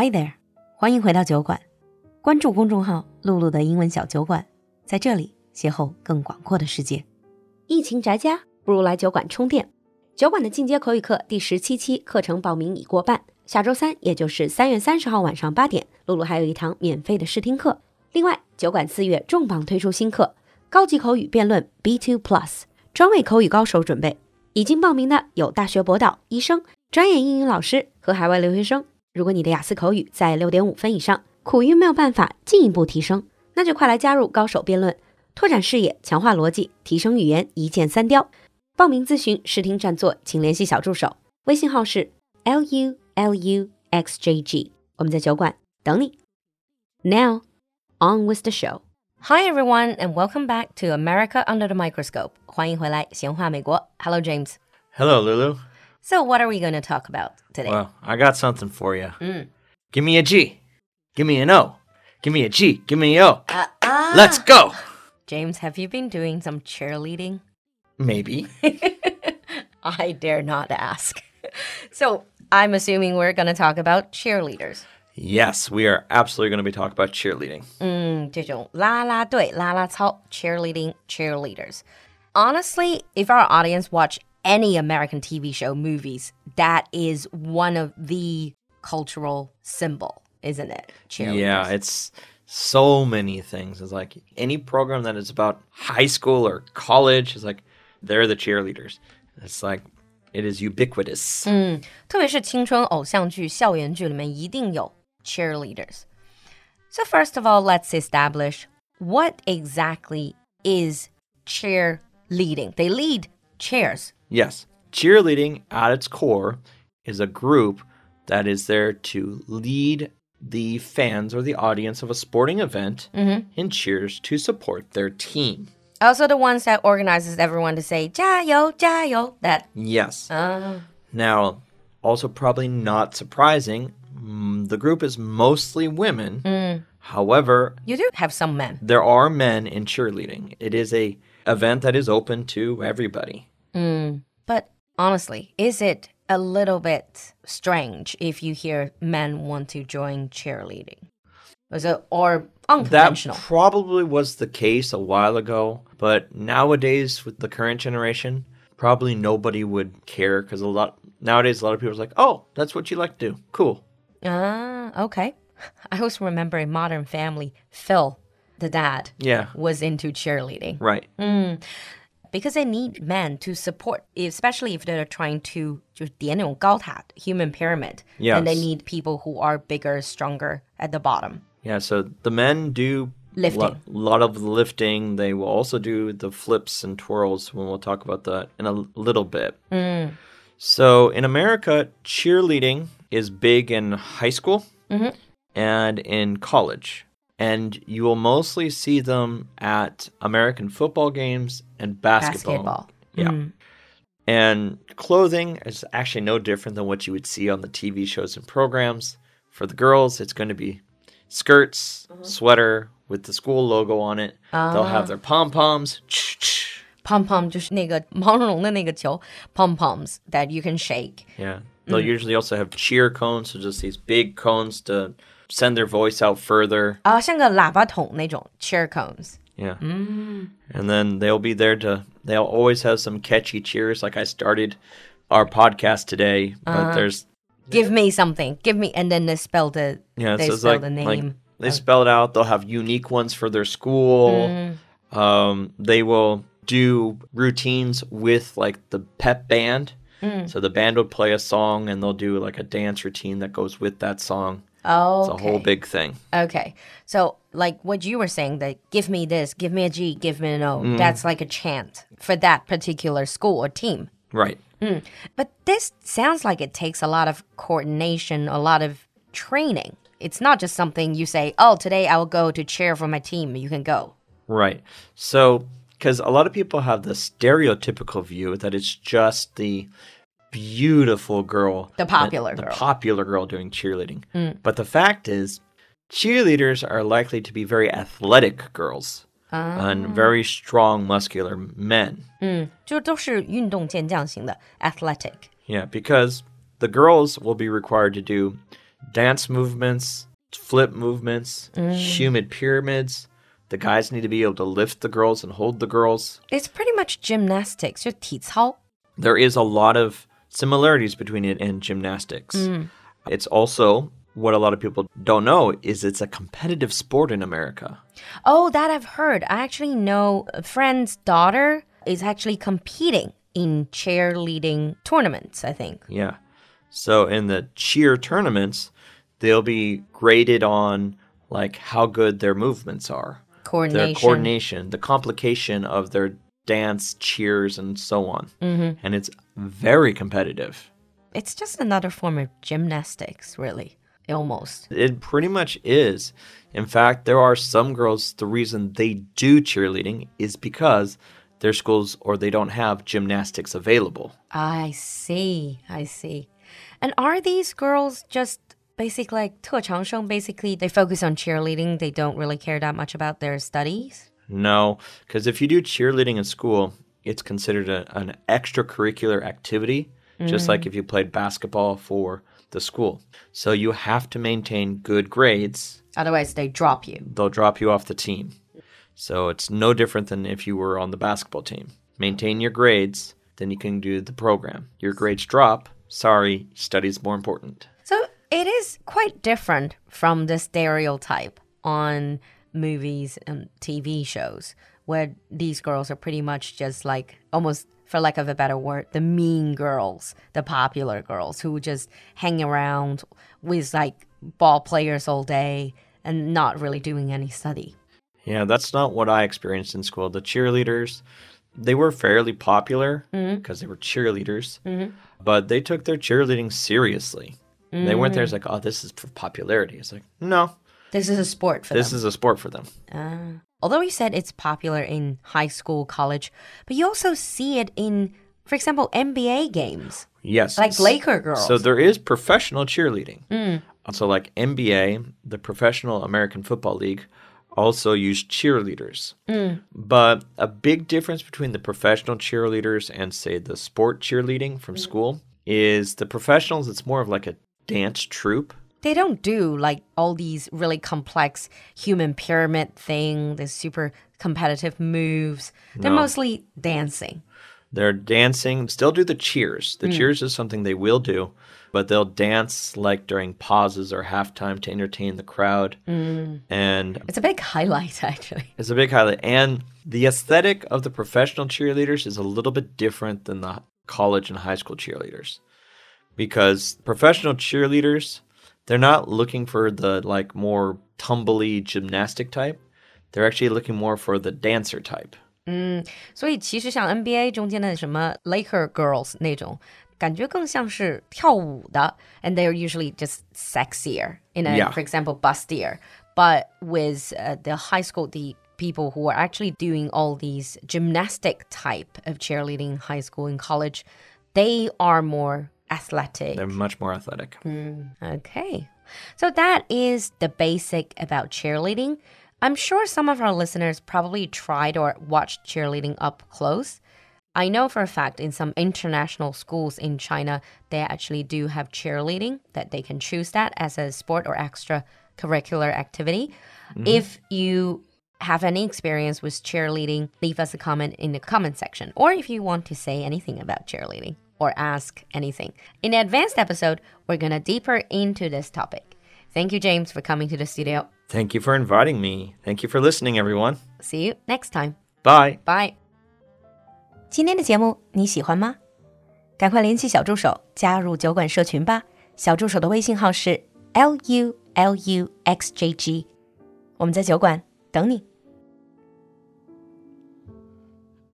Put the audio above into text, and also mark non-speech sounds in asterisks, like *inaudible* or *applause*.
Hi there，欢迎回到酒馆，关注公众号“露露的英文小酒馆”，在这里邂逅更广阔的世界。疫情宅家，不如来酒馆充电。酒馆的进阶口语课第十七期课程报名已过半，下周三，也就是三月三十号晚上八点，露露还有一堂免费的试听课。另外，酒馆四月重磅推出新课《高级口语辩论 B2 Plus》，专为口语高手准备。已经报名的有大学博导、医生、专业英语老师和海外留学生。如果你的雅思口语在六点五分以上，苦于没有办法进一步提升，那就快来加入高手辩论，拓展视野，强化逻辑，提升语言，一箭三雕。报名咨询、试听占座，请联系小助手，微信号是 l u l u x j g。我们在酒馆等你。Now on with the show. Hi everyone, and welcome back to America Under the Microscope. 欢迎回来，闲话美国。Hello James. Hello, Lulu. So what are we going to talk about today? Well, I got something for you. Give me a G. Give me an O. Give me a G. Give me a O. Let's go. James, have you been doing some cheerleading? Maybe. *laughs* I dare not ask. So I'm assuming we're going to talk about cheerleaders. Yes, we are absolutely going to be talking about cheerleading. 嗯，这种啦啦队、啦啦操 cheerleading cheerleaders. Honestly, if our audience watch any American TV show, movies, that is one of the cultural symbol, isn't it? Cheerleaders. Yeah, it's so many things. It's like any program that is about high school or college is like they're the cheerleaders. It's like it is ubiquitous. 特别是青春偶像剧、校园剧里面一定有 cheerleaders. So first of all, let's establish what exactly is cheerleading. They lead chairs. Yes, cheerleading at its core is a group that is there to lead the fans or the audience of a sporting event in cheers to support their team. Also the ones that organizes everyone to say 加油,加油, that Yes. uh, Now, also probably not surprising, mm, the group is mostly women. However, you do have some men. there are men in cheerleading. It is a event that is open to everybody. But honestly, is it a little bit strange if you hear men want to join cheerleading? Was it or unconventional? That probably was the case a while ago, but nowadays with the current generation, probably nobody would care because a lot nowadays a lot of people are like, "Oh, that's what you like to do. Cool." Ah, okay. *laughs* I always remember in Modern Family, Phil, the dad, Yeah, was into cheerleading right because they need men to support, especially if they're trying to 就是叠那种高塔 human pyramid. And they Yes. need people who are bigger, stronger at the bottom. Yeah, so the men do a Lifting. lot, lot of the lifting. They will also do the flips and twirls when we'll talk about that in a l- little bit. So in America, cheerleading is big in high school and in college. And you will mostly see them at American football games and basketball. Basketball. Yeah. And clothing is actually no different than what you would see on the TV shows and programs. For the girls, it's going to be skirts, sweater with the school logo on it. They'll have their pom poms. Pom pom 就是那个毛茸茸的那个球 pom poms that you can shake. Yeah. They'll usually also have cheer cones, so just these big cones to send their voice out further. 啊，像个喇叭筒那种 cheer cones. Yeah. And then they'll be there to, they'll always have some catchy cheers. Like I started our podcast today, but there's, Give me something. Give me, and then they spell the yeah, they so it's spell like, the like name. they spell it out. They'll have unique ones for their school. Um, they will do routines with like the pep band. So the band will play a song and they'll do like a dance routine that goes with that song. oh, It's a whole big thing. Okay. So, like what you were saying, that give me this, give me a G, give me an O. Mm. That's like a chant for that particular school or team. Right. But this sounds like it takes a lot of coordination, a lot of training. It's not just something you say, oh, today I will go to cheer for my team. You can go. Right. So, because a lot of people have the stereotypical view that it's just the beautiful girl. The popular the, girl. The popular girl doing cheerleading. Mm. But the fact is, cheerleaders are likely to be very athletic girls. And ah. very strong, muscular men. Mm. 嗯，就都是运动健将型的 athletic. Yeah, because the girls will be required to do dance movements, flip movements, mm. human pyramids. The guys need to be able to lift the girls and hold the girls. It's pretty much gymnastics, There is a lot of similarities between it and gymnastics. Mm. It's also what a lot of people don't know is it's a competitive sport in America. Oh, that I've heard. I actually know a friend's daughter is actually competing in cheerleading tournaments, I think. Yeah. So in the cheer tournaments, they'll be graded on like how good their movements are. Coordination. Their coordination, the complication of their dance, cheers, and so on. Mm-hmm. And it's very competitive. It's just another form of gymnastics, really. Almost. It pretty much is. In fact, there are some girls, the reason they do cheerleading is because their schools or they don't have gymnastics available. I see. I see. And are these girls just basic like 特长生 basically they focus on cheerleading they don't really care that much about their studies no because if you do cheerleading in school it's considered a, an extracurricular activity mm. just like if you played basketball for the school. So you have to maintain good grades. Otherwise they drop you. They'll drop you off the team. So it's no different than if you were on the basketball team. Maintain your grades then you can do the program. Your grades drop. Sorry study's more important. So it is quite different from the stereotype on movies and TV shows where these girls are pretty much just like almost for lack of a better word, the mean girls, the popular girls who just hang around with like ball players all day and not really doing any study. Yeah, that's not what I experienced in school. The cheerleaders, they were fairly popular because mm -hmm. they were cheerleaders, mm -hmm. but they took their cheerleading seriously. Mm. They weren't there as like, oh, this is for popularity. It's like, no. This is a sport for this them. is a sport for them. Uh, although you said it's popular in high school, college, but you also see it in, for example, NBA games. Yes. Like Laker girls. So there is professional cheerleading. Mm. So like NBA, the Professional American Football League, also use cheerleaders. Mm. But a big difference between the professional cheerleaders and say the sport cheerleading from mm. school is the professionals it's more of like a dance troupe. They don't do like all these really complex human pyramid thing, the super competitive moves. They're no. mostly dancing. They're dancing, still do the cheers. The mm. cheers is something they will do, but they'll dance like during pauses or halftime to entertain the crowd. Mm. And it's a big highlight, *laughs* actually. It's a big highlight. And the aesthetic of the professional cheerleaders is a little bit different than the college and high school cheerleaders because professional cheerleaders they're not looking for the like more tumbly gymnastic type they're actually looking more for the dancer type 嗯，所以其实像 NBA 中间的什么 Laker girls 那种，感觉更像是跳舞的，and they're usually just sexier in a, yeah. for example, bustier. But with uh, the high school, the people who are actually doing all these gymnastic type of cheerleading, high school and college, they are more athletic. They're much more athletic. Mm, okay. So that is the basic about cheerleading. I'm sure some of our listeners probably tried or watched cheerleading up close. I know for a fact in some international schools in China, they actually do have cheerleading, that they can choose that as a sport or extracurricular activity. Mm -hmm. If you have any experience with cheerleading, leave us a comment in the comment section, or if you want to say anything about cheerleading or ask anything. In the advanced episode, we're going to deeper into this topic. Thank you, James, for coming to the studio. Thank you for inviting me. Thank you for listening, everyone. See you next time. Bye. Bye. 今天的节目你喜欢吗？赶快联系小助手加入酒馆社群吧。小助手的微信号是 l u l u x j g，我们在酒馆等你。